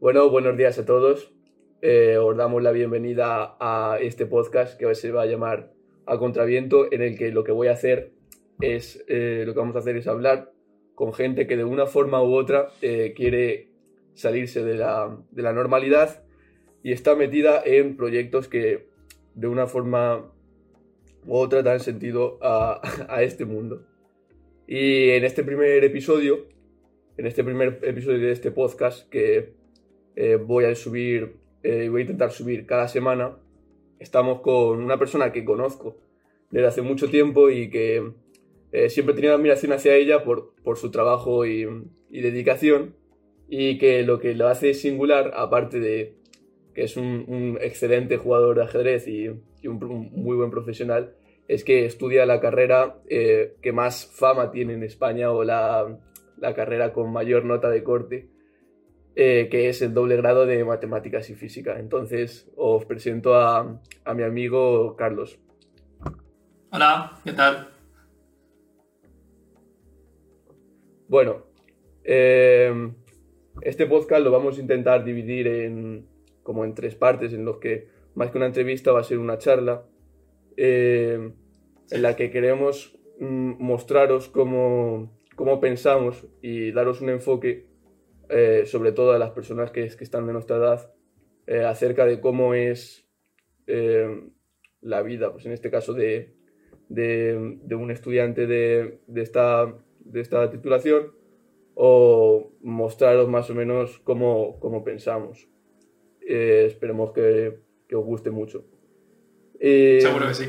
Bueno, buenos días a todos. Eh, os damos la bienvenida a este podcast que se va a llamar A Contraviento, en el que lo que voy a hacer es, eh, lo que vamos a hacer es hablar con gente que de una forma u otra eh, quiere salirse de la, de la normalidad y está metida en proyectos que de una forma u otra dan sentido a, a este mundo. Y en este primer episodio, en este primer episodio de este podcast que eh, voy a subir, eh, voy a intentar subir cada semana, estamos con una persona que conozco desde hace mucho tiempo y que eh, siempre he tenido admiración hacia ella por, por su trabajo y, dedicación y que lo que lo hace singular, aparte de que es un, excelente jugador de ajedrez y, un, muy buen profesional, es que estudia la carrera eh, que más fama tiene en España o la, la carrera con mayor nota de corte, eh, que es el doble grado de matemáticas y física. Entonces os presento a, a mi amigo Carlos. Hola, ¿qué tal? Bueno, eh, este podcast lo vamos a intentar dividir en como en tres partes, en los que más que una entrevista va a ser una charla, eh, en la que queremos mm, mostraros cómo, cómo, pensamos y daros un enfoque, eh, sobre todo a las personas que, que están de nuestra edad, eh, acerca de cómo es la vida, pues en este caso de, de, de un estudiante de, de esta de esta titulación o mostraros más o menos cómo, cómo pensamos. Eh, esperemos que, que, os guste mucho. Eh, Seguro que sí.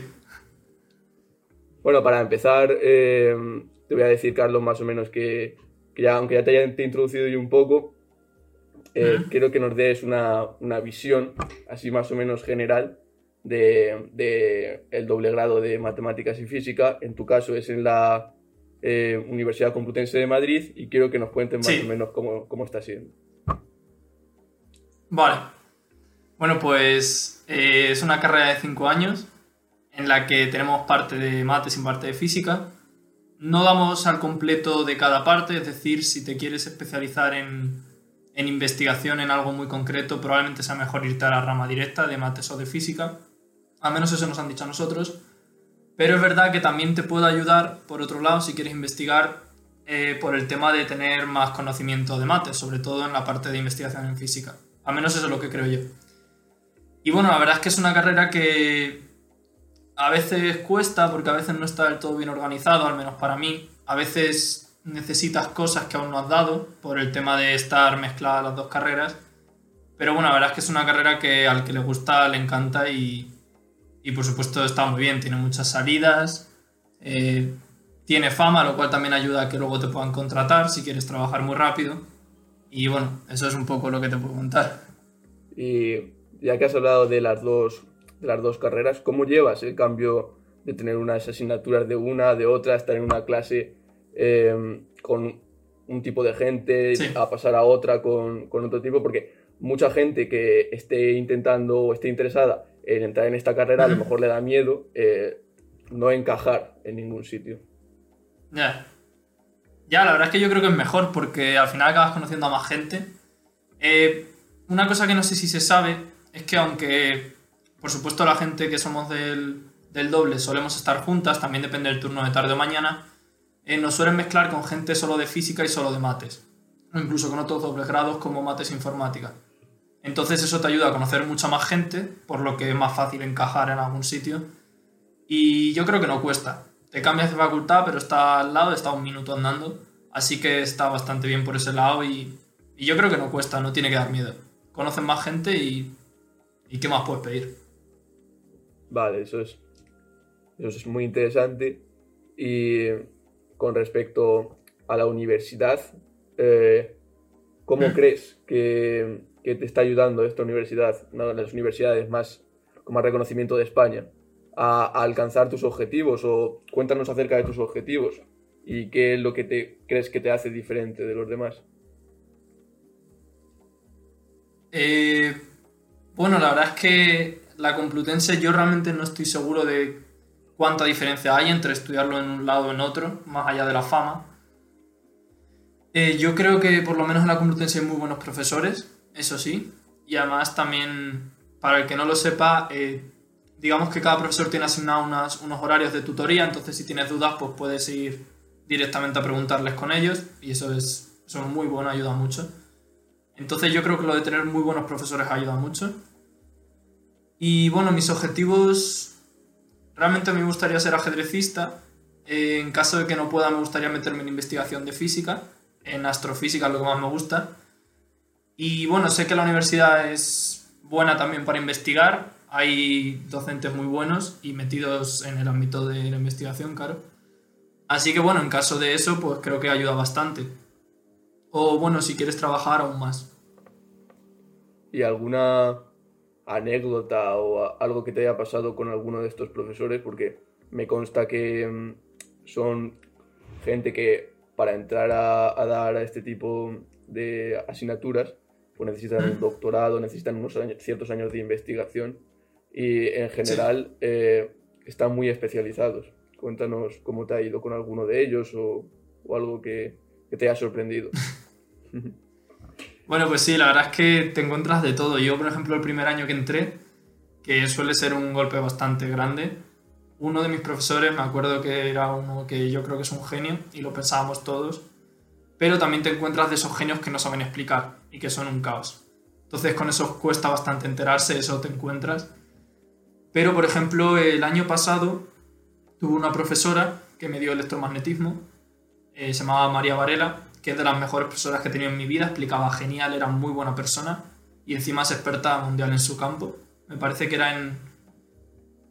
Bueno, para empezar, eh, te voy a decir, Carlos, más o menos que, que ya, aunque ya te haya introducido yo un poco, eh, uh -huh. quiero que nos des una, una, visión, así más o menos general, de, de el doble grado de matemáticas y física. En tu caso es en la eh, Universidad Complutense de Madrid y quiero que nos cuenten más sí. o menos cómo, cómo, está siendo. Vale. Bueno, pues eh, es una carrera de 5 años en la que tenemos parte de mates y parte de física. No damos al completo de cada parte, es decir, si te quieres especializar en, en investigación en algo muy concreto, probablemente sea mejor irte a la rama directa de mates o de física. Al menos eso nos han dicho a nosotros. Pero es verdad que también te puede ayudar, por otro lado, si quieres investigar eh, por el tema de tener más conocimiento de mates, sobre todo en la parte de investigación en física. Al menos eso es lo que creo yo. Y bueno, la verdad es que es una carrera que a veces cuesta porque a veces no está del todo bien organizado, al menos para mí. A veces necesitas cosas que aún no has dado por el tema de estar mezcladas las dos carreras. Pero bueno, la verdad es que es una carrera que al que le gusta le encanta y, y por supuesto está muy bien, tiene muchas salidas, eh, tiene fama, lo cual también ayuda a que luego te puedan contratar si quieres trabajar muy rápido. Y bueno, eso es un poco lo que te puedo contar. Y ya que has hablado de las dos, de las dos carreras, ¿cómo llevas el cambio de tener unas asignaturas de una, de otra, estar en una clase eh, con un tipo de gente, sí. a pasar a otra con, con otro tipo? Porque mucha gente que esté intentando o esté interesada en entrar en esta carrera, a lo mejor le da miedo eh, no encajar en ningún sitio. Ya. Ya, la verdad es que yo creo que es mejor porque al final acabas conociendo a más gente. Eh, una cosa que no sé si se sabe es que aunque, por supuesto, la gente que somos del, del doble solemos estar juntas, también depende del turno de tarde o mañana, eh, nos suelen mezclar con gente solo de física y solo de mates. O incluso con otros dobles grados como mates e informática. Entonces eso te ayuda a conocer mucha más gente, por lo que es más fácil encajar en algún sitio. Y yo creo que no cuesta. Te cambias de facultad, pero está al lado, está un minuto andando. Así que está bastante bien por ese lado y, yo creo que no cuesta, no tiene que dar miedo. Conoces más gente y ¿qué más puedes pedir? Vale, eso es, eso es muy interesante. Y con respecto a la universidad, eh, ¿cómo crees que que te está ayudando esta universidad, una de las universidades más con más reconocimiento de España, a, a, alcanzar tus objetivos? O cuéntanos acerca de tus objetivos y qué es lo que te crees que te hace diferente de los demás. Eh, bueno, la verdad es que la Complutense yo realmente no estoy seguro de cuánta diferencia hay entre estudiarlo en un lado o en otro, más allá de la fama. Eh, yo creo que por lo menos en la Complutense hay muy buenos profesores, eso sí. Y además también, para el que no lo sepa, eh, digamos que cada profesor tiene asignado unos horarios de tutoría, entonces si tienes dudas, pues puedes ir directamente a preguntarles con ellos y eso es, eso muy bueno, ayuda mucho. Entonces yo creo que lo de tener muy buenos profesores ayuda mucho. Y bueno, mis objetivos, realmente me gustaría ser ajedrecista. En caso de que no pueda, me gustaría meterme en investigación de física. En astrofísica lo que más me gusta. Y bueno, sé que la universidad es buena también para investigar. Hay docentes muy buenos y metidos en el ámbito de la investigación, claro. Así que bueno, en caso de eso, pues creo que ayuda bastante. O bueno, si quieres trabajar aún más. ¿Y alguna anécdota o algo que te haya pasado con alguno de estos profesores? Porque me consta que mm, son gente que para entrar a, dar a este tipo de asignaturas pues necesitan un doctorado, necesitan unos ciertos años de investigación y en general eh, están muy especializados. Cuéntanos cómo te ha ido con alguno de ellos o, algo que, que te haya sorprendido. Bueno, pues sí, la verdad es que te encuentras de todo. Yo, por ejemplo, el primer año que entré, que suele ser un golpe bastante grande, uno de mis profesores, me acuerdo que era uno que yo creo que es un genio y lo pensábamos todos, pero también te encuentras de esos genios que no saben explicar y que son un caos. Entonces con eso cuesta bastante enterarse, eso te encuentras. Pero por ejemplo, el año pasado tuve una profesora que me dio electromagnetismo, eh, se llamaba María Varela, que es de las mejores profesoras que he tenido en mi vida, explicaba genial, era muy buena persona y encima es experta mundial en su campo. Me parece que era en,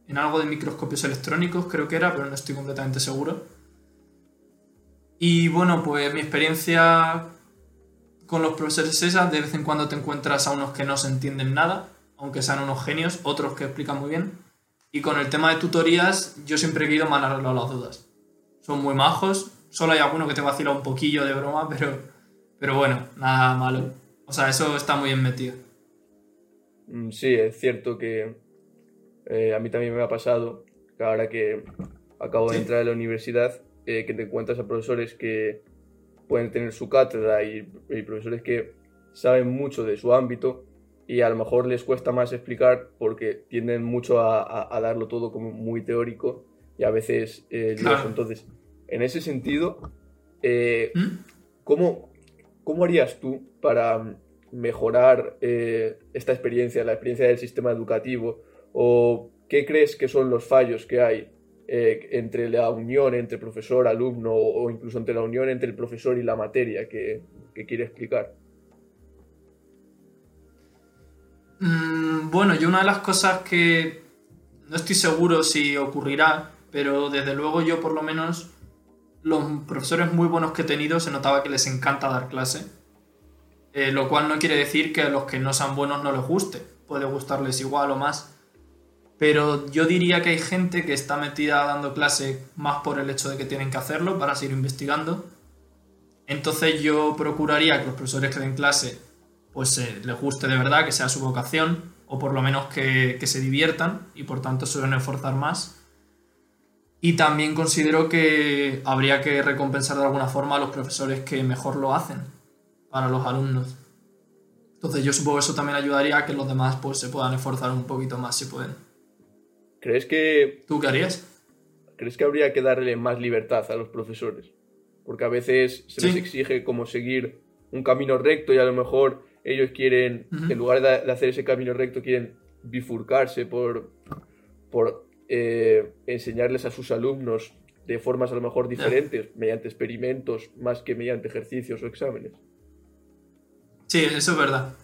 en algo de microscopios electrónicos, creo que era, pero no estoy completamente seguro. Y bueno, pues mi experiencia con los profesores es esa, de vez en cuando te encuentras a unos que no se entienden nada, aunque sean unos genios, otros que explican muy bien. Y con el tema de tutorías, yo siempre he querido manejar las dudas. Son muy majos, Solo hay alguno que te vacila un poquillo de broma, pero, pero bueno, nada malo. O sea, eso está muy bien metido. Mm, sí, es cierto que eh, a mí también me ha pasado que ahora que acabo de entrar a la universidad, eh, que te encuentras a profesores que pueden tener su cátedra y, profesores que saben mucho de su ámbito y a lo mejor les cuesta más explicar porque tienden mucho a, darlo todo como muy teórico y a veces eh, Entonces, en ese sentido, eh, ¿Mm? ¿cómo, harías tú para mejorar eh, esta experiencia, la experiencia del sistema educativo? ¿O qué crees que son los fallos que hay eh, entre la unión entre profesor, alumno o, incluso entre la unión entre el profesor y la materia que, quiere explicar? Mm, bueno, yo una de las cosas que no estoy seguro si ocurrirá, pero desde luego yo por lo menos los profesores muy buenos que he tenido se notaba que les encanta dar clase. Eh, lo cual no quiere decir que a los que no sean buenos no les guste. Puede gustarles igual o más. Pero yo diría que hay gente que está metida dando clase más por el hecho de que tienen que hacerlo para seguir investigando. Entonces yo procuraría que los profesores que den clase pues eh, les guste de verdad, que sea su vocación, o por lo menos que, que se diviertan y por tanto suelen esforzar más. Y también considero que habría que recompensar de alguna forma a los profesores que mejor lo hacen para los alumnos. Entonces yo supongo que eso también ayudaría a que los demás pues, se puedan esforzar un poquito más si pueden. ¿Crees que... ¿Tú qué harías? ¿Crees que habría que darle más libertad a los profesores? Porque a veces se les exige como seguir un camino recto y a lo mejor ellos quieren, en lugar de hacer ese camino recto, quieren bifurcarse por, por eh, enseñarles a sus alumnos de formas a lo mejor diferentes, mediante experimentos más que mediante ejercicios o exámenes. Sí, eso es verdad.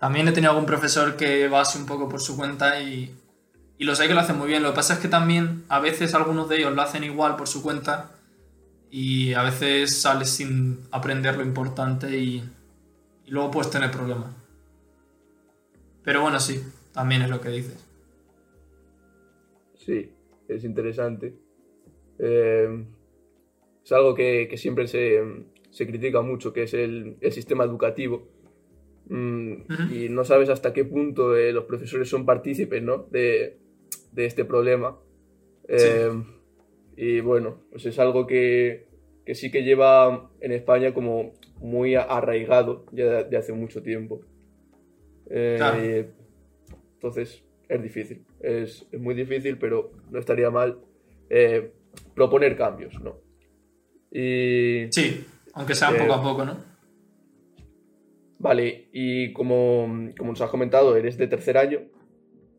También he tenido algún profesor que va así un poco por su cuenta y, y lo sé que lo hacen muy bien. Lo que pasa es que también a veces algunos de ellos lo hacen igual por su cuenta y a veces sales sin aprender lo importante y, y luego puedes tener problemas. Pero bueno, sí, también es lo que dices. Sí, es interesante. Eh, es algo que, siempre se, critica mucho, que es el, sistema educativo. Mm, y no sabes hasta qué punto eh, los profesores son partícipes de, este problema. Eh, y bueno, pues es algo que, que sí que lleva en España como muy arraigado ya de, hace mucho tiempo. Eh, entonces, es difícil. Es, muy difícil, pero no estaría mal eh, proponer cambios, ¿no? Y, sí, aunque sea poco a poco, ¿no? Vale, y como, nos has comentado, eres de tercer año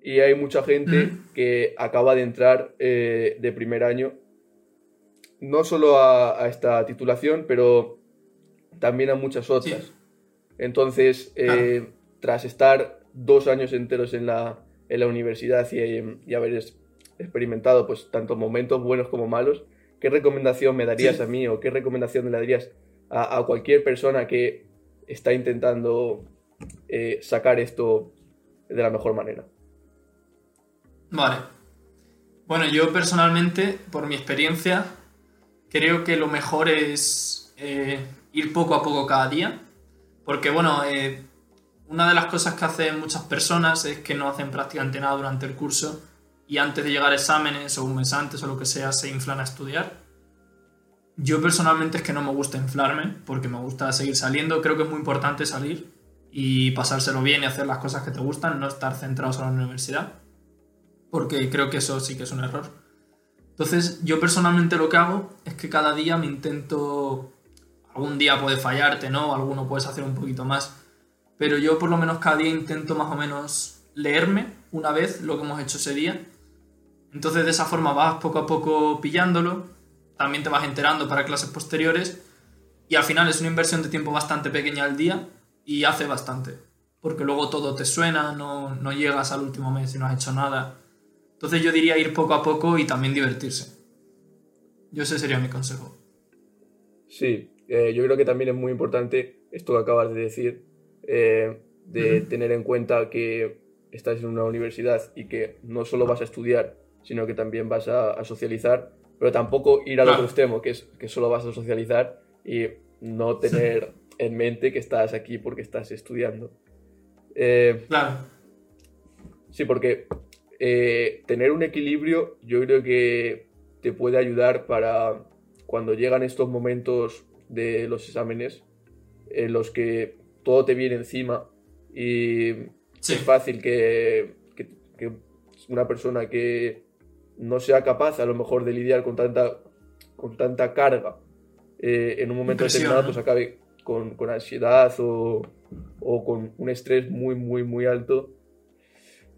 y hay mucha gente que acaba de entrar eh, de primer año, no solo a, esta titulación, pero también a muchas otras. Entonces, eh, tras estar dos años enteros en la, en la universidad y, haber experimentado pues tanto momentos buenos como malos, ¿qué recomendación me darías a mí o qué recomendación le darías a cualquier persona que está intentando eh, sacar esto de la mejor manera. Vale. Bueno, yo personalmente, por mi experiencia, creo que lo mejor es eh, ir poco a poco cada día. Porque, bueno, eh, una de las cosas que hacen muchas personas es que no hacen prácticamente nada durante el curso y antes de llegar a exámenes o un mes antes o lo que sea se inflan a estudiar. Yo personalmente es que no me gusta inflarme, porque me gusta seguir saliendo. Creo que es muy importante salir y pasárselo bien y hacer las cosas que te gustan, no estar centrados en la universidad, porque creo que eso sí que es un error. Entonces, yo personalmente lo que hago es que cada día me intento... Algún día puede fallarte, ¿no? Alguno puedes hacer un poquito más. Pero yo por lo menos cada día intento más o menos leerme una vez lo que hemos hecho ese día. Entonces de esa forma vas poco a poco pillándolo también te vas enterando para clases posteriores y al final es una inversión de tiempo bastante pequeña al día y hace bastante, porque luego todo te suena, no, no llegas al último mes y no has hecho nada. Entonces yo diría ir poco a poco y también divertirse. Yo ese sería mi consejo. Sí, eh, yo creo que también es muy importante esto que acabas de decir, eh, de tener en cuenta que estás en una universidad y que no solo vas a estudiar, sino que también vas a, a socializar pero tampoco ir al otro extremo, que es que solo vas a socializar y no tener en mente que estás aquí porque estás estudiando. Eh, claro. Sí, porque eh, tener un equilibrio yo creo que te puede ayudar para cuando llegan estos momentos de los exámenes en los que todo te viene encima y es fácil que, que una persona que no sea capaz a lo mejor de lidiar con tanta, con tanta carga eh, en un momento determinado, pues acabe con, ansiedad o, con un estrés muy, muy, muy alto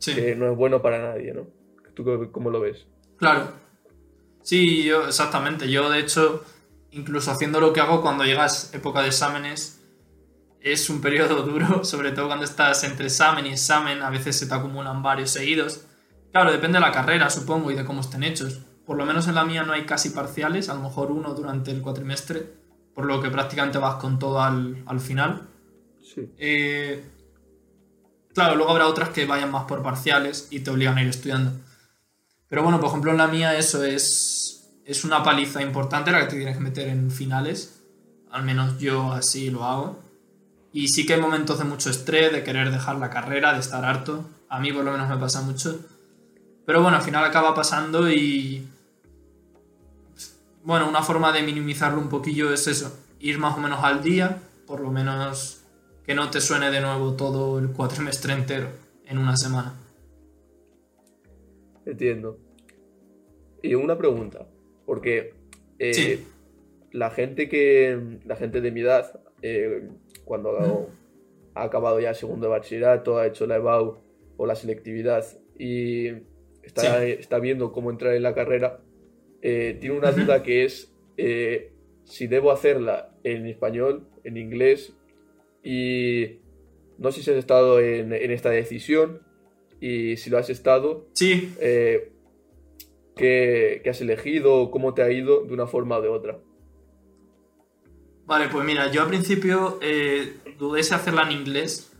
que no es bueno para nadie, ¿no? ¿Tú cómo lo ves? Claro. Sí, yo, exactamente. Yo, de hecho, incluso haciendo lo que hago cuando llegas época de exámenes, es un periodo duro, sobre todo cuando estás entre examen y examen, a veces se te acumulan varios seguidos. Claro, depende de la carrera, supongo, y de cómo estén hechos. Por lo menos en la mía no hay casi parciales, a lo mejor uno durante el cuatrimestre, por lo que prácticamente vas con todo al, final. Sí. Eh, claro, luego habrá otras que vayan más por parciales y te obligan a ir estudiando. Pero bueno, por ejemplo, en la mía eso es, es una paliza importante la que te tienes que meter en finales. Al menos yo así lo hago. Y sí que hay momentos de mucho estrés, de querer dejar la carrera, de estar harto. A mí por lo menos me pasa mucho. Pero bueno, al final acaba pasando y... Bueno, una forma de minimizarlo un poquillo es eso, ir más o menos al día, por lo menos que no te suene de nuevo todo el cuatrimestre entero en una semana. Entiendo. Y una pregunta, porque eh, la gente que la gente de mi edad, eh, cuando ha acabado ya segundo de bachillerato, ha hecho la EBAU o la selectividad y está, viendo cómo entrar en la carrera, eh, tiene una duda que es eh, si debo hacerla en español, en inglés, y no sé si has estado en, esta decisión, y si lo has estado, sí. Eh, ¿qué, has elegido? ¿Cómo te ha ido de una forma o de otra? Vale, pues mira, yo al principio dudé si hacerla en inglés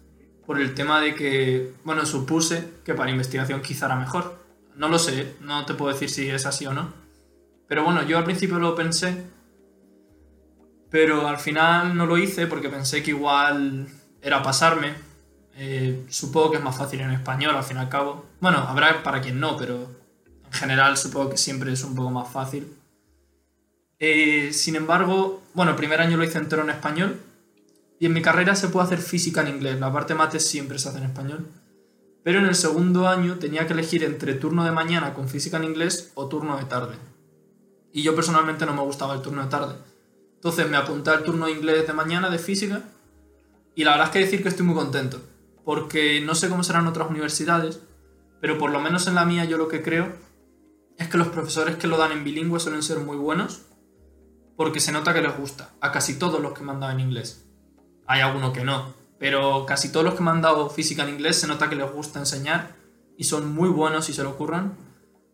por el tema de que, bueno, supuse que para investigación quizá era mejor. No lo sé, no te puedo decir si es así o no. Pero bueno, yo al principio lo pensé, pero al final no lo hice porque pensé que igual era pasarme. Eh, supongo que es más fácil en español, al fin y al cabo. Bueno, habrá para quien no, pero en general supongo que siempre es un poco más fácil. Eh, sin embargo, bueno, el primer año lo hice entero en español. Y en mi carrera se puede hacer física en inglés. La parte mates siempre se hace en español. Pero en el segundo año tenía que elegir entre turno de mañana con física en inglés o turno de tarde. Y yo personalmente no me gustaba el turno de tarde. Entonces me apunté al turno de inglés de mañana de física. Y la verdad es que decir que estoy muy contento. Porque no sé cómo serán otras universidades. Pero por lo menos en la mía yo lo que creo es que los profesores que lo dan en bilingüe suelen ser muy buenos. Porque se nota que les gusta. A casi todos los que me han dado en inglés. Hay alguno que no pero casi todos los que me han dado física en inglés se nota que les gusta enseñar y son muy buenos y se lo ocurran.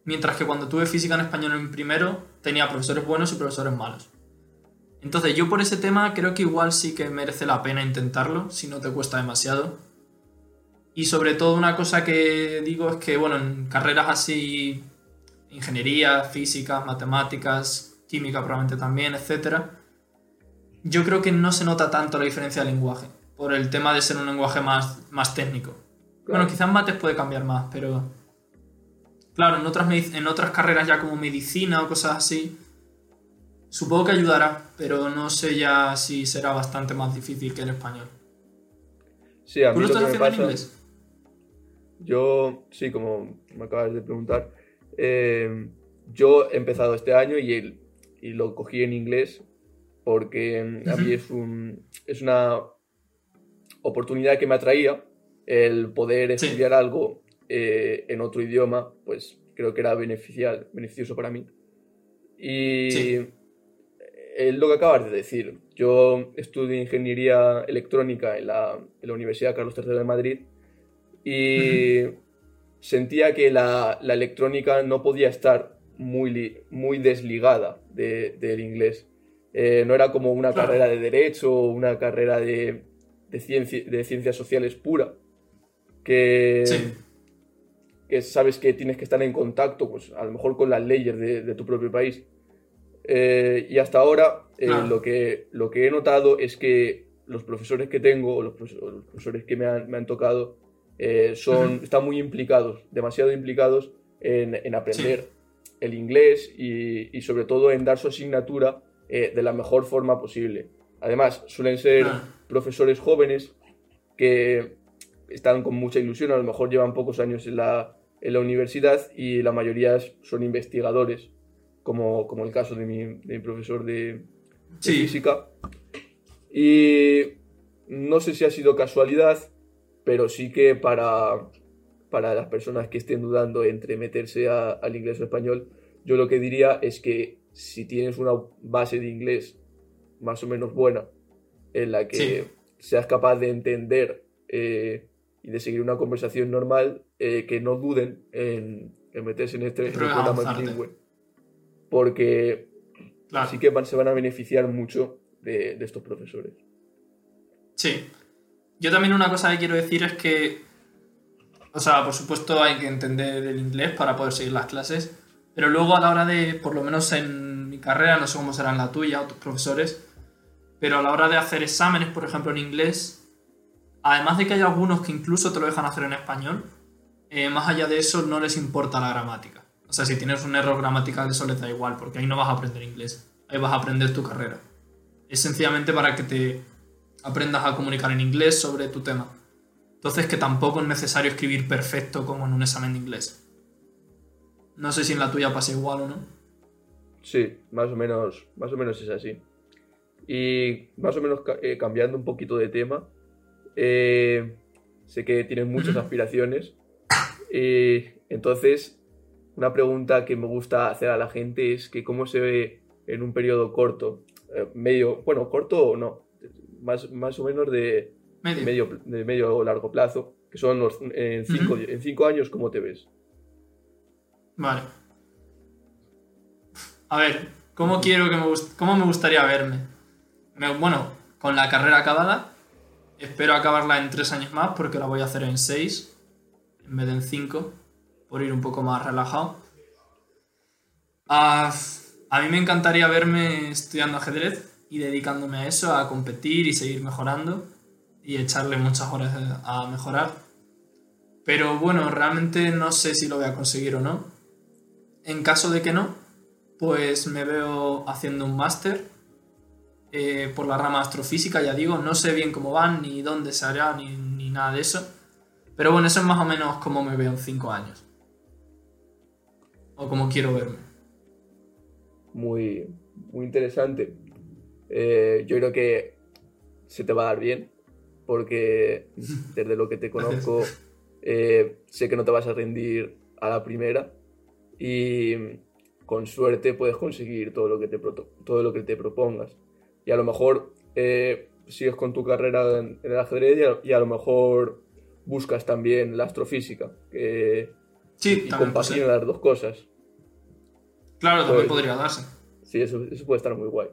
Mientras que cuando tuve física en español en primero, tenía profesores buenos y profesores malos. Entonces yo por ese tema creo que igual sí que merece la pena intentarlo, si no te cuesta demasiado. Y sobre todo una cosa que digo es que, bueno, en carreras así, ingeniería, física, matemáticas, química probablemente también, etc., yo creo que no se nota tanto la diferencia de lenguaje por el tema de ser un lenguaje más, más técnico. Bueno, quizás mates puede cambiar más, pero... Claro, en otras, en otras carreras ya como medicina o cosas así, supongo que ayudará, pero no sé ya si será bastante más difícil que el español. Sí, a mí ¿Tú lo, estás haciendo en inglés? Yo, sí, como me acabas de preguntar, eh, yo he empezado este año y, y lo cogí en inglés porque a mí es, un, es una oportunidad que me atraía, el poder estudiar algo eh, en otro idioma, pues creo que era beneficial, beneficioso para mí. Y es lo que acabas de decir. Yo estudio ingeniería electrónica en la, en la Universidad Carlos III de Madrid y sentía que la, la, electrónica no podía estar muy, muy desligada del inglés. Eh, no era como una carrera de derecho o una carrera de, de, de ciencias sociales pura, que, que sabes que tienes que estar en contacto, pues a lo mejor con las leyes de, tu propio país. Eh, y hasta ahora eh, lo, que, lo que he notado es que los profesores que tengo, o los, profesores que me han, me han tocado, son, están muy implicados, demasiado implicados en, en aprender el inglés y, y, sobre todo en dar su asignatura de la mejor forma posible. Además, suelen ser profesores jóvenes que están con mucha ilusión, a lo mejor llevan pocos años en la, en la universidad y la mayoría son investigadores, como, como el caso de mi, de mi profesor de, física. Y no sé si ha sido casualidad, pero sí que para, para las personas que estén dudando entre meterse al inglés o español, yo lo que diría es que si tienes una base de inglés más o menos buena, en la que seas capaz de entender eh, y de seguir una conversación normal, eh, que no duden en, meterse en este programa bilingüe. Porque así que se van a beneficiar mucho de, de estos profesores. Sí. Yo también una cosa que quiero decir es que, o sea, por supuesto hay que entender el inglés para poder seguir las clases, pero luego a la hora de, por lo menos en mi carrera, no sé cómo será en la tuya o tus profesores, pero a la hora de hacer exámenes, por ejemplo, en inglés, además de que hay algunos que incluso te lo dejan hacer en español, eh, más allá de eso no les importa la gramática. O sea, si tienes un error gramatical, eso les da igual, porque ahí no vas a aprender inglés, ahí vas a aprender tu carrera. Es sencillamente para que te aprendas a comunicar en inglés sobre tu tema. Entonces, que tampoco es necesario escribir perfecto como en un examen de inglés. No sé si en la tuya pasa igual o no. Sí, más o menos, más o menos es así. Y más o menos eh, cambiando un poquito de tema, eh, sé que tienes muchas aspiraciones. y entonces, una pregunta que me gusta hacer a la gente es que cómo se ve en un periodo corto, eh, medio, bueno, corto o no, más, más o menos de medio. de medio o largo plazo, que son los, en, cinco, en cinco años, ¿cómo te ves? Vale. A ver, ¿cómo quiero que me, cómo me gustaría verme? bueno, con la carrera acabada, espero acabarla en tres años más porque la voy a hacer en seis en vez de en cinco, por ir un poco más relajado. Ah, a mí me encantaría verme estudiando ajedrez y dedicándome a eso, a competir y seguir mejorando y echarle muchas horas a mejorar. Pero bueno, realmente no sé si lo voy a conseguir o no. En caso de que no, pues me veo haciendo un máster eh, por la rama astrofísica, ya digo, no sé bien cómo van, ni dónde se hará, ni, ni nada de eso. Pero bueno, eso es más o menos como me veo en cinco años. O como quiero verme. Muy, muy interesante. Eh, yo creo que se te va a dar bien, porque desde lo que te conozco, eh, sé que no te vas a rendir a la primera y con suerte puedes conseguir todo lo que te, todo lo que te propongas. Y a lo mejor eh, sigues con tu carrera en, el ajedrez y a, lo mejor buscas también la astrofísica, que sí, y las dos cosas. Claro, también pues, podría darse. Sí, eso, eso puede estar muy guay.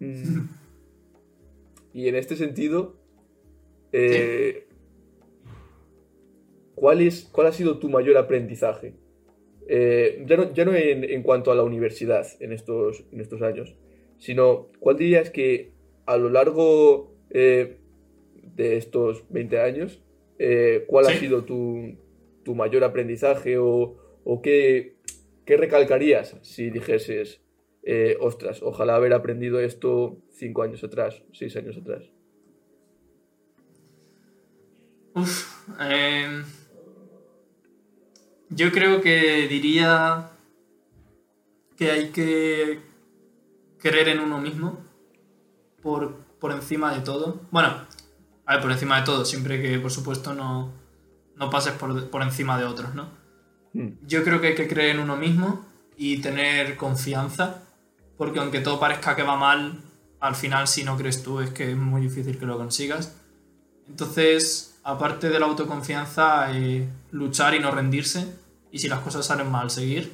Mm. y en este sentido, eh, ¿cuál, es, ¿cuál ha sido tu mayor aprendizaje? Eh, ya no, ya no en, cuanto a la universidad en estos, en estos años, sino ¿cuál dirías que a lo largo eh, de estos 20 años, cuál ha sido tu, tu, mayor aprendizaje o, o qué, qué recalcarías si dijeses, eh, ostras, ojalá haber aprendido esto cinco años atrás, seis años atrás. Uf, em, yo creo que diría que hay que creer en uno mismo por, por encima de todo. Bueno, a ver, por encima de todo, siempre que por supuesto no, no pases por, por encima de otros, ¿no? Hmm. Yo creo que hay que creer en uno mismo y tener confianza porque aunque todo parezca que va mal, al final si no crees tú es que es muy difícil que lo consigas. Entonces, aparte de la autoconfianza, eh, luchar y no rendirse, y si las cosas salen mal, seguir.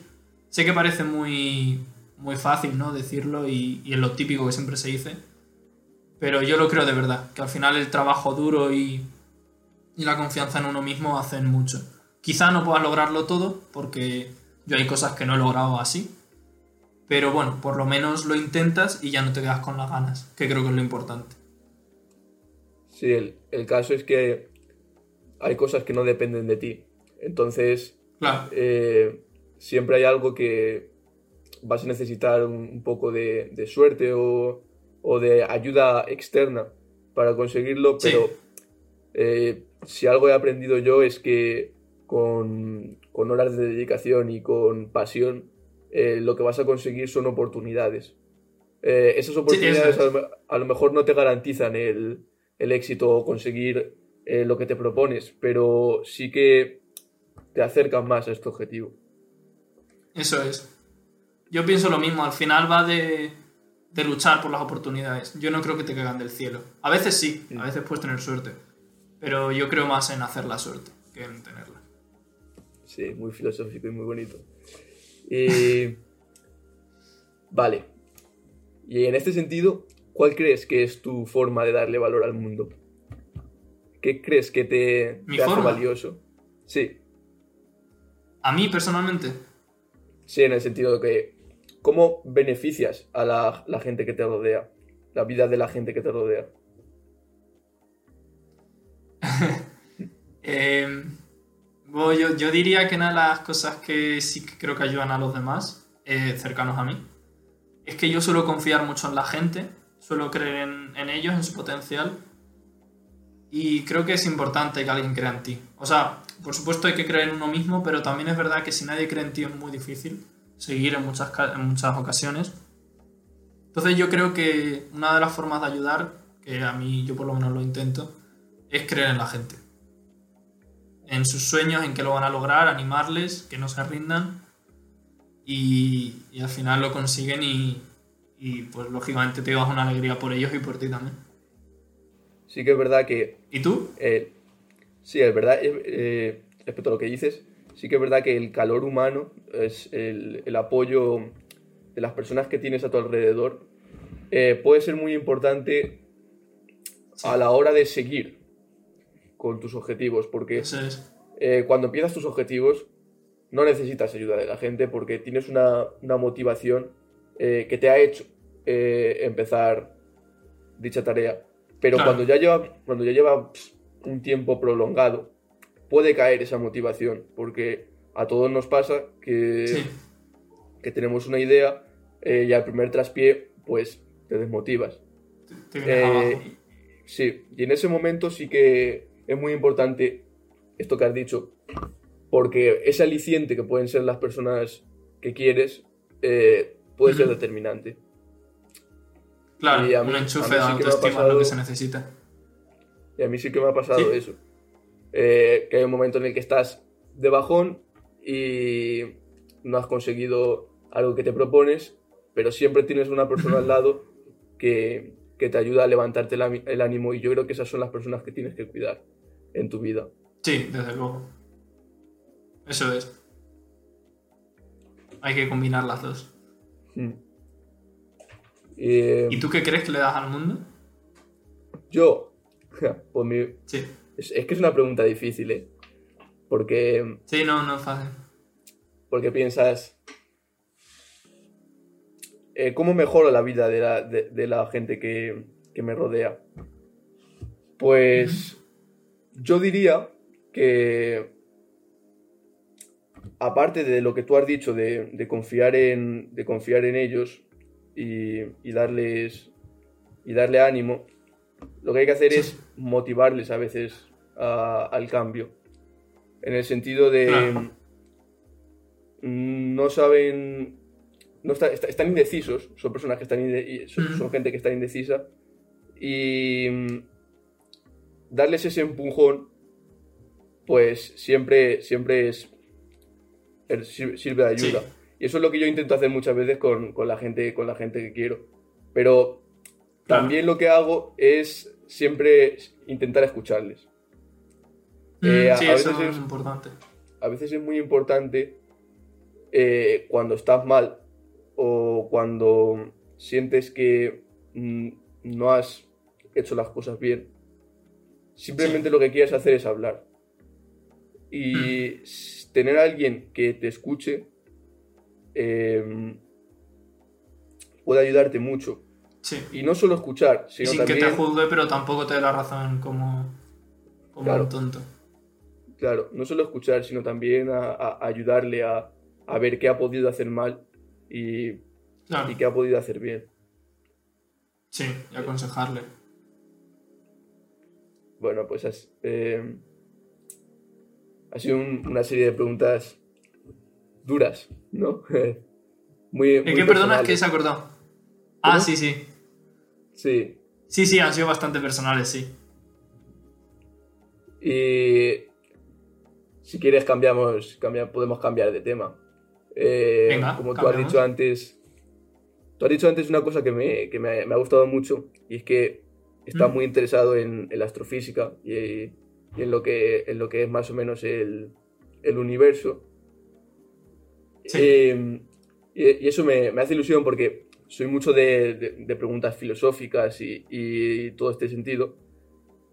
Sé que parece muy, muy fácil, ¿no? Decirlo y, es lo típico que siempre se dice, pero yo lo creo de verdad, que al final el trabajo duro y, y la confianza en uno mismo hacen mucho. Quizá no puedas lograrlo todo, porque yo hay cosas que no he logrado así, pero bueno, por lo menos lo intentas y ya no te quedas con las ganas, que creo que es lo importante. Sí, el, caso es que hay cosas que no dependen de ti. Entonces, eh, siempre hay algo que vas a necesitar un, poco de, suerte o, de ayuda externa para conseguirlo, pero eh, si algo he aprendido yo es que con, con horas de dedicación y con pasión eh, lo que vas a conseguir son oportunidades. Eh, esas oportunidades a, lo, mejor no te garantizan el, éxito o conseguir eh, lo que te propones, pero sí que te acercan más a este objetivo. Eso es. Yo pienso lo mismo, al final va de, luchar por las oportunidades. Yo no creo que te caigan del cielo. A veces sí, a veces puedes tener suerte, pero yo creo más en hacer la suerte que en tenerla. Sí, muy filosófico y muy bonito. Eh, vale. Y en este sentido, ¿cuál crees que es tu forma de darle valor al mundo? ¿Qué crees que te, hace valioso? Sí. ¿A mí personalmente? Sí, en el sentido de que, ¿cómo beneficias a la, gente que te rodea? La vida de la gente que te rodea. eh, yo, diría que una de las cosas que sí creo que ayudan a los demás, cercanos a mí, es que yo suelo confiar mucho en la gente, suelo creer en, ellos, en su potencial, y creo que es importante que alguien crea en ti. O sea, por supuesto hay que creer en uno mismo, pero también es verdad que si nadie cree en ti es muy difícil seguir en muchas, en muchas ocasiones. Entonces yo creo que una de las formas de ayudar, que a mí yo por lo menos lo intento, es creer en la gente en sus sueños, en que lo van a lograr, animarles, que no se rindan y, al final lo consiguen y, pues lógicamente te llevas una alegría por ellos y por ti también. Sí que es verdad que... ¿Y tú? Eh, sí, es verdad, eh, eh, respecto a lo que dices, sí que es verdad que el calor humano es el, apoyo de las personas que tienes a tu alrededor puede ser muy importante a la hora de seguir con tus objetivos, porque eh, cuando empiezas tus objetivos no necesitas ayuda de la gente porque tienes una, motivación eh, que te ha hecho eh, empezar dicha tarea. Pero cuando, ya lleva, cuando ya lleva un tiempo prolongado, puede caer esa motivación, porque a todos nos pasa que, que tenemos una idea eh, y al primer traspié, pues te desmotivas. Te. Eh, sí, y en ese momento sí que es muy importante esto que has dicho, porque ese aliciente que pueden ser las personas que quieres eh, puede ser determinante. Claro, mí- un enchufe de sí autoestima es lo pasado- que se necesita. Y a mí sí que me ha pasado Sí. eso. Eh, que hay un momento en el que estás de bajón y no has conseguido algo que te propones, pero siempre tienes una persona al lado que, que te ayuda a levantarte el, ánimo y yo creo que esas son las personas que tienes que cuidar en tu vida. Sí, desde luego. Eso es. Hay que combinar las dos. Mm. Eh, ¿Y tú qué crees que le das al mundo? yo, pues mi- Sí. es, es que es una pregunta difícil, ¿eh? Porque, Sí, no, no es fácil. porque piensas, eh, ¿cómo mejoro la vida de la, de, de la gente que, que me rodea? Pues yo diría que, aparte de lo que tú has dicho de, de confiar, en, de confiar en ellos y, y darles y darle ánimo, lo que hay que hacer es motivarles a veces a- al cambio. En el sentido de mm, no saben, no está- está- están indecisos, son personas que están inde- son, gente que está indecisa y mm, darles ese empujón, pues siempre, siempre es, sir- sirve de ayuda. Sí. Y eso es lo que yo intento hacer muchas veces con, con la gente, con la gente que quiero. Pero Claro. también lo que hago es siempre intentar escucharles. Mm, Eh, a- sí, a eso veces es es- importante. A veces es muy importante eh, cuando estás mal o cuando sientes que mm, no has hecho las cosas bien. Simplemente lo que quieres hacer es hablar. Y tener a alguien que te escuche eh, puede ayudarte mucho. Sí. Y no solo escuchar, Y sino sin que te juzgue, pero tampoco te dé la razón como, como Claro. un tonto. Claro, no solo escuchar, sino también a, a ayudarle a, a ver qué ha podido hacer mal y, Claro. y qué ha podido hacer bien. Sí, y aconsejarle. Bueno, pues has, eh, ha sido un- una serie de preguntas duras, ¿no? muy, ¿De muy qué perdona que personales. se ha acordado? Ah, ¿Cómo? sí, sí. Sí, Sí, sí, han sido bastante personales, sí. y si quieres cambiamos, cambia- podemos cambiar de tema. Eh, Venga, como tú has dicho antes, tú has dicho antes una cosa que me, que me, me ha gustado mucho y es que estás Mm. muy interesado en, en la astrofísica y, y en, lo que, en lo que es más o menos el, el universo. Sí. Eh, y, y eso me, me hace ilusión porque soy mucho de, de- de preguntas filosóficas y, y todo este sentido.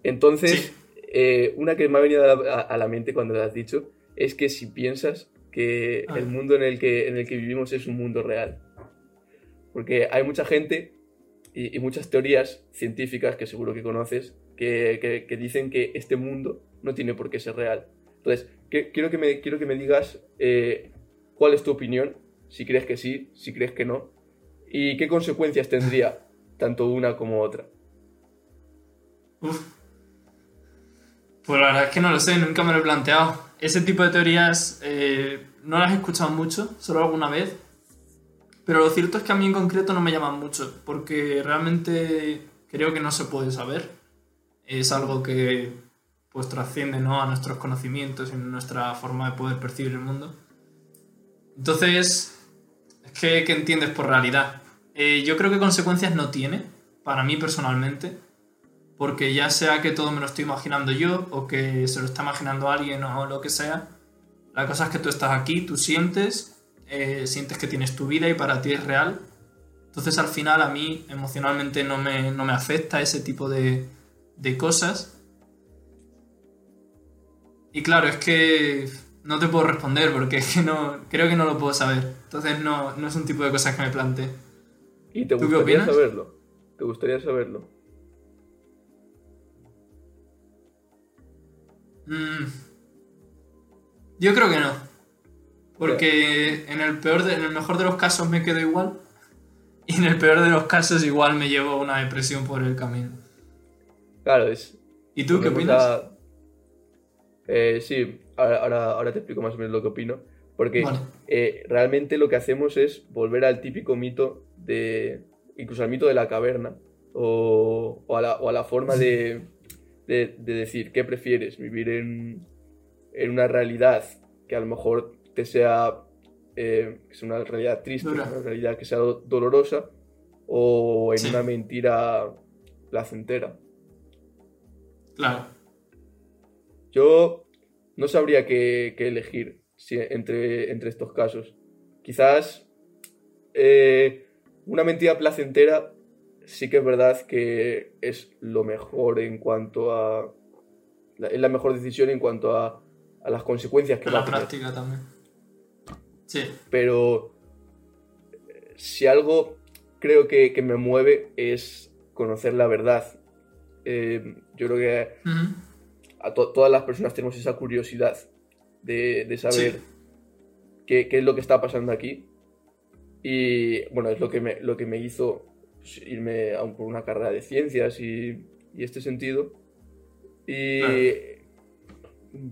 Entonces, Sí. eh, una que me ha venido a la, a la mente cuando lo has dicho es que si piensas que Ah. el mundo en el que, en el que vivimos es un mundo real. Porque hay mucha gente y, y muchas teorías científicas que seguro que conoces que, que- que dicen que este mundo no tiene por qué ser real. Entonces, que- quiero, que me, quiero que me digas eh, cuál es tu opinión, si crees que sí, si crees que no, y qué consecuencias tendría tanto una como otra. Uf. Pues la verdad es que no lo sé, nunca me lo he planteado. Ese tipo de teorías eh, no las he escuchado mucho, solo alguna vez. Pero lo cierto es que a mí en concreto no me llaman mucho, porque realmente creo que no se puede saber. Es algo que pues trasciende ¿no? a nuestros conocimientos y nuestra forma de poder percibir el mundo. Entonces, es que, ¿qué entiendes por realidad? Eh, yo creo que consecuencias no tiene, para mí personalmente, porque ya sea que todo me lo estoy imaginando yo o que se lo está imaginando alguien o lo que sea, la cosa es que tú estás aquí, tú sientes, eh, sientes que tienes tu vida y para ti es real. Entonces al final a mí emocionalmente no me, no me afecta ese tipo de, de cosas. Y claro, es que no te puedo responder porque es que no, creo que no lo puedo saber. Entonces no, no es un tipo de cosas que me plantee. ¿Y te ¿Tú qué opinas? saberlo? ¿Te gustaría saberlo? Mm. Yo creo que no. Porque en el, peor de- en el mejor de los casos me quedo igual. Y en el peor de los casos igual me llevo una depresión por el camino. Claro, es. ¿Y tú qué opinas? Eh, sí, ahora, ahora, ahora te explico más o menos lo que opino. Porque Vale. eh, realmente lo que hacemos es volver al típico mito de. incluso al mito de la caverna. O, o a, la, o a la forma de, de, de decir, ¿qué prefieres? ¿Vivir en, en una realidad que a lo mejor te sea. eh, que sea una realidad triste, Dura. una realidad que sea do- dolorosa? O en Sí. una mentira placentera. Claro. Yo no sabría qué, qué elegir si- entre, entre estos casos. Quizás eh, una mentira placentera sí que es verdad que es lo mejor en cuanto a... la- Es la mejor decisión en cuanto a, a las consecuencias que va la a tener. práctica también. Sí. Pero eh, si algo creo que, que me mueve es conocer la verdad. Eh, yo creo que a to- todas las personas tenemos esa curiosidad de, de saber Sí. qué, qué es lo que está pasando aquí. Y bueno, es lo que me, lo que me hizo irme a un- por una carrera de ciencias y, y este sentido. Y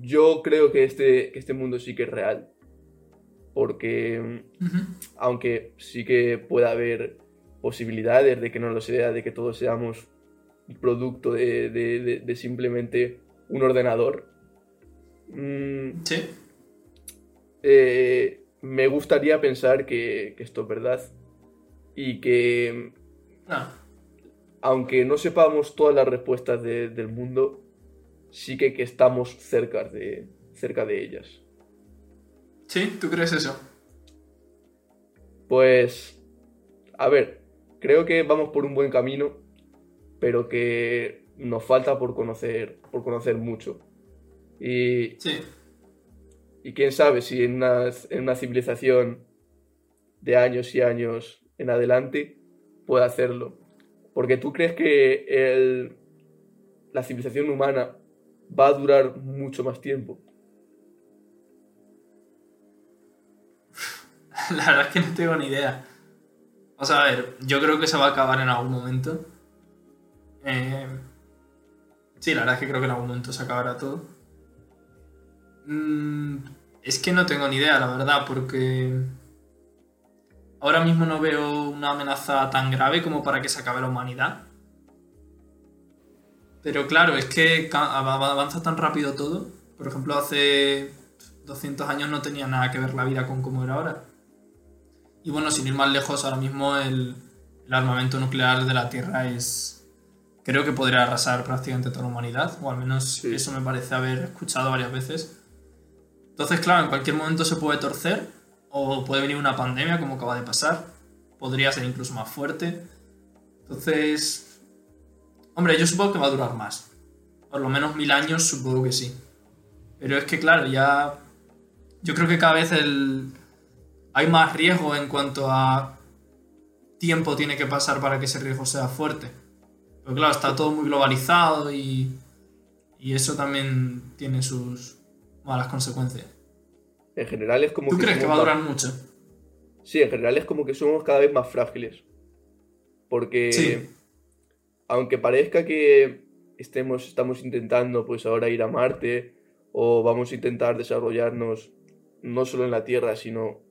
yo creo que este, que este mundo sí que es real. Porque aunque sí que pueda haber posibilidades de que no lo sea, de que todos seamos producto de, de- de- de simplemente un ordenador, mm, Sí. eh, me gustaría pensar que, que esto es verdad y que Claro. aunque no sepamos todas las respuestas de- del mundo, sí que, que estamos cerca de, cerca de ellas. ¿Sí? ¿Tú crees eso? Pues, a ver, creo que vamos por un buen camino, pero que nos falta por conocer, por conocer mucho. Y, Sí. y quién sabe si en una, en una civilización de años y años en adelante puede hacerlo. Porque tú crees que el- la civilización humana va a durar mucho más tiempo. La verdad es que no tengo ni idea. O sea, a ver, yo creo que se va a acabar en algún momento. Eh, sí, la verdad es que creo que en algún momento se acabará todo. Mm, es que no tengo ni idea, la verdad, porque ahora mismo no veo una amenaza tan grave como para que se acabe la humanidad. Pero claro, es que avanza tan rápido todo. Por ejemplo, hace 200 años no tenía nada que ver la vida con cómo era ahora. Y bueno, sin ir más lejos, ahora mismo el, el armamento nuclear de la Tierra es... Creo que podría arrasar prácticamente toda la humanidad, o al menos Sí. eso me parece haber escuchado varias veces. Entonces, claro, en cualquier momento se puede torcer, o puede venir una pandemia como acaba de pasar, podría ser incluso más fuerte. Entonces, hombre, yo supongo que va a durar más. Por lo menos mil años supongo que sí. Pero es que, claro, ya... Yo creo que cada vez el, hay más riesgo en cuanto a tiempo tiene que pasar para que ese riesgo sea fuerte. Pero claro, está todo muy globalizado y, y eso también tiene sus malas consecuencias. En general es como ¿Tú crees que va a más- durar mucho? Sí, en general es como que somos cada vez más frágiles. Porque Sí. aunque parezca que estemos, estamos intentando pues ahora ir a Marte o vamos a intentar desarrollarnos no solo en la Tierra, sino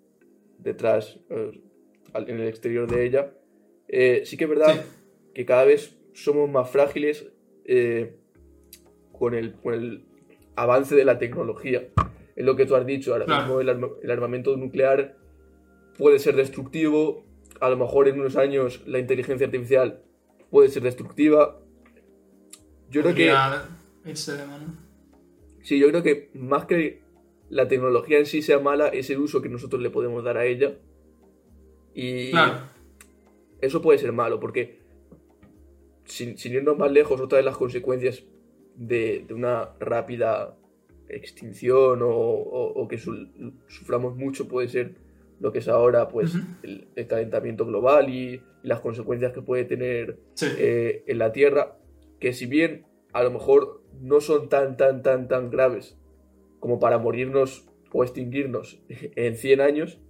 detrás, eh, en el exterior de ella, eh, sí que es verdad Sí. que cada vez somos más frágiles eh, con, el, con el avance de la tecnología. Es lo que tú has dicho, ahora mismo el, arma- el armamento nuclear puede ser destructivo, a lo mejor en unos años la inteligencia artificial puede ser destructiva. Yo creo que, Podría irse de mano. sí, yo creo que más que la tecnología en sí sea mala, es el uso que nosotros le podemos dar a ella. Y Claro. eso puede ser malo, porque sin, sin irnos más lejos, otra de las consecuencias de, de una rápida extinción o, o- o que suframos mucho puede ser lo que es ahora pues el, el calentamiento global y, y las consecuencias que puede tener Sí. eh, en la Tierra, que si bien a lo mejor no son tan, tan, tan, tan graves como para morirnos o extinguirnos en 100 años,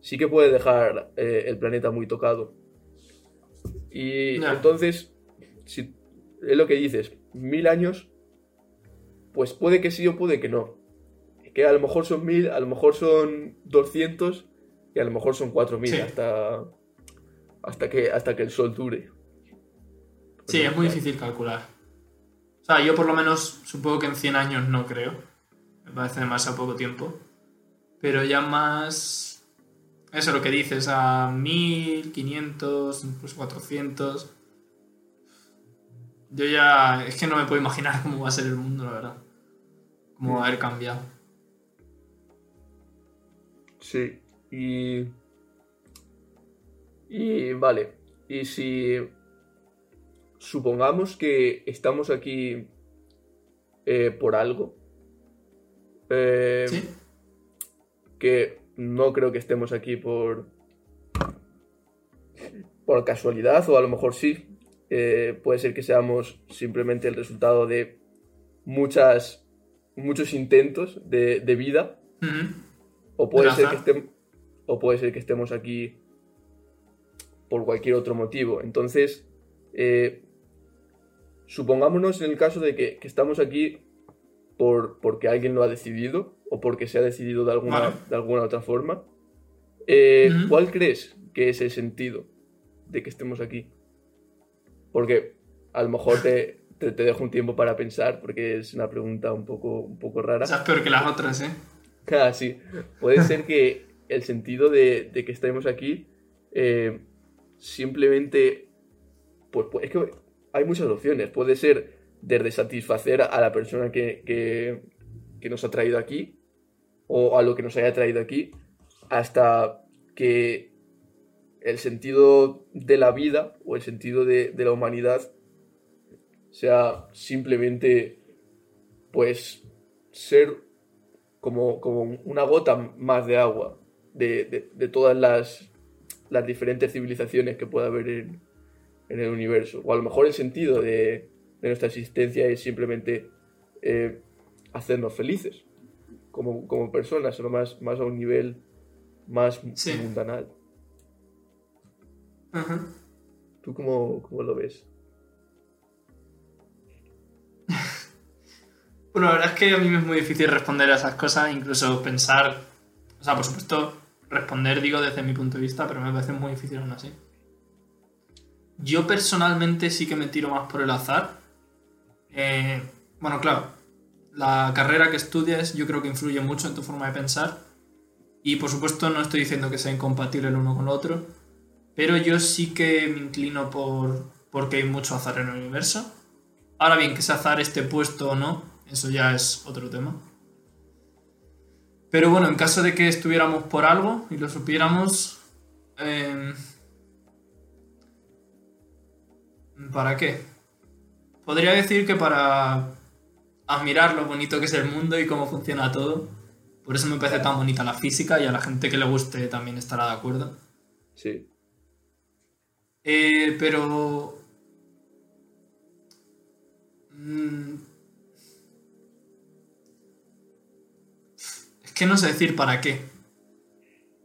sí que puede dejar eh, el planeta muy tocado. Y entonces, si es lo que dices, mil años, pues puede que sí o puede que no. Que a lo mejor son mil, a lo mejor son 200 y a lo mejor son 4000 Sí. hasta, hasta, que, hasta que el sol dure. Sí, es muy difícil calcular. O sea, yo por lo menos supongo que en 100 años no creo. Me parece demasiado poco tiempo. Pero ya más... Eso lo que dices, a 1500, incluso 400. Yo ya... Es que no me puedo imaginar cómo va a ser el mundo, la verdad. A haber cambiado. Sí, y. Y vale, y si. Supongamos que estamos aquí eh, por algo. eh, ¿Sí? Que no creo que estemos aquí por. Por casualidad, o a lo mejor sí. eh, puede ser que seamos simplemente el resultado de muchas. Muchos intentos de, de vida. O puede, ser que estemos, o puede ser que estemos aquí por cualquier otro motivo. Entonces, eh, supongámonos en el caso de que, que estamos aquí por, porque alguien lo ha decidido o porque se ha decidido de alguna, Vale. de alguna otra forma. Eh. ¿Cuál crees que es el sentido de que estemos aquí? Porque a lo mejor te, te, te dejo un tiempo para pensar porque es una pregunta un poco, un poco rara. Esa es peor que las otras, ¿eh? Ah, sí. Puede ser que el sentido de, de que estemos aquí eh, simplemente. Pues, pues, es que hay muchas opciones. Puede ser desde satisfacer a la persona que, que- que nos ha traído aquí o a lo que nos haya traído aquí, hasta que el sentido de la vida o el sentido de, de la humanidad sea simplemente, pues, ser como, como una gota más de agua de, de- de todas las, las diferentes civilizaciones que pueda haber en, en el universo. O a lo mejor el sentido de, de nuestra existencia es simplemente eh, hacernos felices como, como personas, pero más, más a un nivel más Sí. mundanal. Ajá. ¿Tú cómo, cómo lo ves? Bueno, la verdad es que a mí me es muy difícil responder a esas cosas, incluso pensar, o sea, por supuesto, responder digo desde mi punto de vista, pero me parece muy difícil aún así. Yo personalmente sí que me tiro más por el azar. Eh, bueno, claro, la carrera que estudias yo creo que influye mucho en tu forma de pensar. Y por supuesto no estoy diciendo que sea incompatible el uno con el otro, pero yo sí que me inclino por porque hay mucho azar en el universo. Ahora bien, que ese azar esté puesto o no, eso ya es otro tema. Pero bueno, en caso de que estuviéramos por algo y lo supiéramos, eh, ¿para qué? Podría decir que para admirar lo bonito que es el mundo y cómo funciona todo. Por eso me parece tan bonita la física y a la gente que le guste también estará de acuerdo. Sí. Eh, pero. mm, que no sé decir para qué.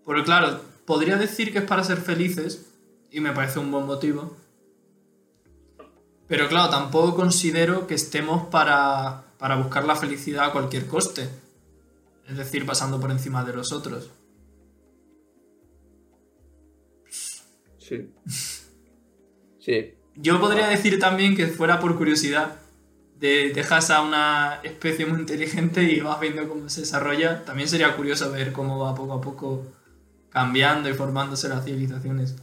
Porque claro, podría decir que es para ser felices, y me parece un buen motivo. Pero claro, tampoco considero que estemos para, para buscar la felicidad a cualquier coste. Es decir, pasando por encima de los otros. Sí. Sí. Yo podría decir también que fuera por curiosidad. De, dejas a una especie muy inteligente y vas viendo cómo se desarrolla. También sería curioso ver cómo va poco a poco cambiando y formándose las civilizaciones.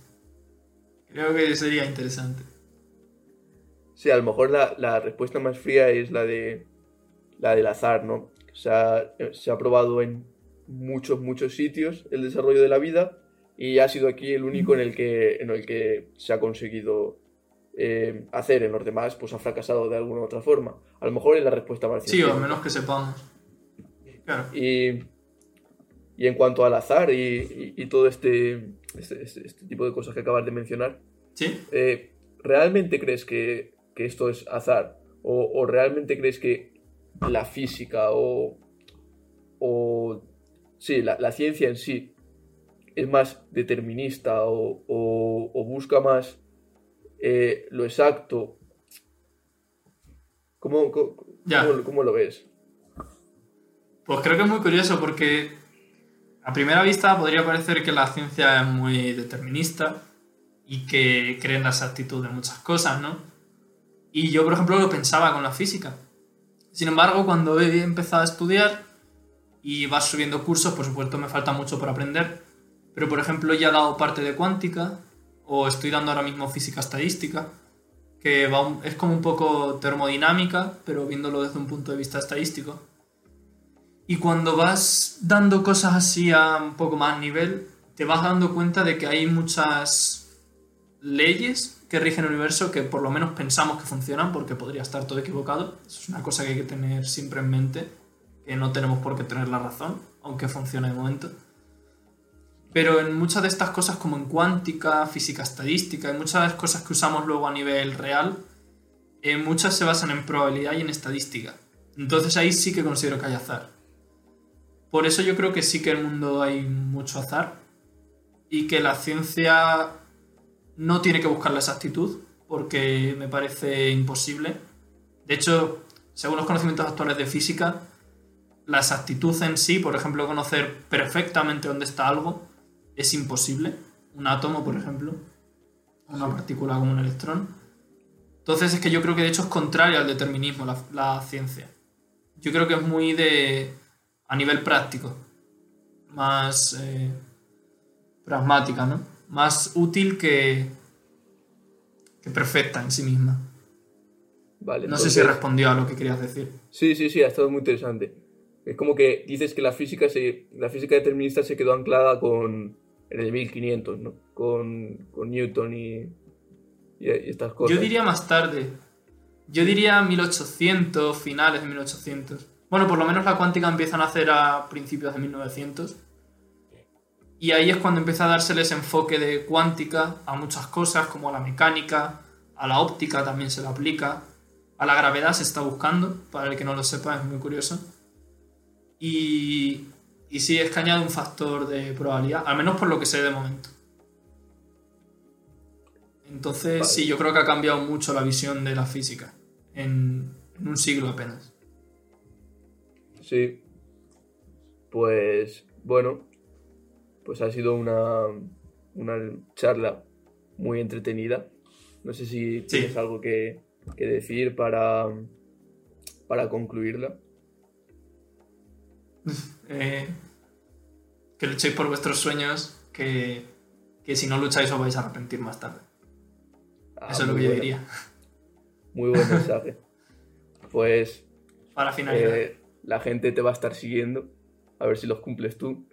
Creo que sería interesante. Sí, a lo mejor la, la respuesta más fría es la de la del azar, ¿no? Se ha, se ha probado en muchos, muchos sitios el desarrollo de la vida y ha sido aquí el único en el que, en el que se ha conseguido eh, hacer. En los demás, pues ha fracasado de alguna u otra forma. A lo mejor es la respuesta más Sí, o al menos que sepamos. Claro. Y, y en cuanto al azar y, y- y todo este, este, este- este tipo de cosas que acabas de mencionar, ¿Sí? eh, ¿realmente crees que, que esto es azar? ¿O, o realmente crees que la física o, o sí, la, la ciencia en sí es más determinista o busca más eh, lo exacto. ¿Cómo, cómo, cómo lo ves? Pues creo que es muy curioso porque a primera vista podría parecer que la ciencia es muy determinista y que cree en la exactitud de muchas cosas, ¿no? Y yo, por ejemplo, lo pensaba con la física. Sin embargo, cuando he empezado a estudiar y vas subiendo cursos, por supuesto me falta mucho por aprender, pero por ejemplo ya he dado parte de cuántica o estoy dando ahora mismo física estadística, que va es como un poco termodinámica, pero viéndolo desde un punto de vista estadístico. Y cuando vas dando cosas así a un poco más nivel, te vas dando cuenta de que hay muchas leyes que rigen el universo que por lo menos pensamos que funcionan, porque podría estar todo equivocado. Es una cosa que hay que tener siempre en mente, que no tenemos por qué tener la razón, aunque funcione de momento. Pero en muchas de estas cosas, como en cuántica, física estadística, y muchas cosas que usamos luego a nivel real, eh, muchas se basan en probabilidad y en estadística. Entonces ahí sí que considero que hay azar. Por eso yo creo que sí que en el mundo hay mucho azar y que la ciencia no tiene que buscar la exactitud porque me parece imposible. De hecho, según los conocimientos actuales de física, la exactitud en sí, por ejemplo, conocer perfectamente dónde está algo, es imposible. Un átomo, por ejemplo, una partícula como un electrón. Entonces es que yo creo que de hecho es contrario al determinismo la, la ciencia. Yo creo que es muy de a nivel práctico, más eh, pragmática, ¿no? Más útil que, que perfecta en sí misma. Vale, No sé si respondió a lo que querías decir. Sí, sí, sí, ha estado muy interesante. Es como que dices que la física se, la física determinista se quedó anclada con en el 1500, ¿no? Con, con Newton y, y, estas cosas. Yo diría más tarde. Yo diría 1800, finales de 1800. Bueno, por lo menos la cuántica empieza a nacer a principios de 1900. Y ahí es cuando empieza a dársele ese enfoque de cuántica a muchas cosas, como a la mecánica, a la óptica también se le aplica, a la gravedad se está buscando, para el que no lo sepa es muy curioso. Y, y sí, es que añade un factor de probabilidad, al menos por lo que sé de momento. Entonces, Vale. sí, yo creo que ha cambiado mucho la visión de la física en, en un siglo apenas. Sí. Pues bueno, pues ha sido una, una charla muy entretenida. No sé si Sí. tienes algo que, que decir para, para concluirla. Eh, que luchéis por vuestros sueños, que, que si no lucháis os vais a arrepentir más tarde. Ah, Eso es lo que yo diría. Muy buen mensaje. Pues Para finalizar. eh, la gente te va a estar siguiendo. A ver si los cumples tú.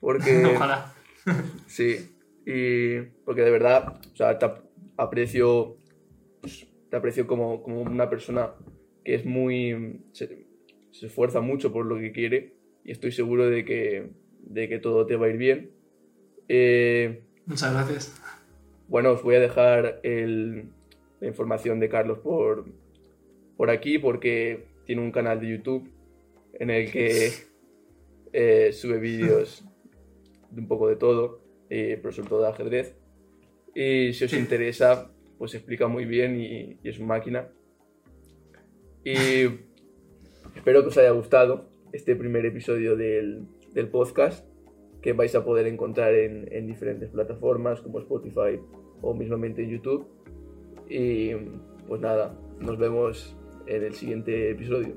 Porque... Ojalá. Sí, y porque de verdad, o sea, te ap- aprecio, pues, te aprecio como, como una persona que es muy, se, se esfuerza mucho por lo que quiere y estoy seguro de que, de que todo te va a ir bien. Eh, Muchas gracias. bueno, os voy a dejar el- la información de Carlos por, por aquí porque tiene un canal de YouTube en el que eh, sube vídeos de un poco de todo, eh, pero sobre todo de ajedrez. Y si os Sí. interesa, pues explica muy bien y, y es una máquina. Y espero que os haya gustado este primer episodio del, del podcast que vais a poder encontrar en, en diferentes plataformas como Spotify o mismamente en YouTube. Y pues nada, nos vemos en el siguiente episodio.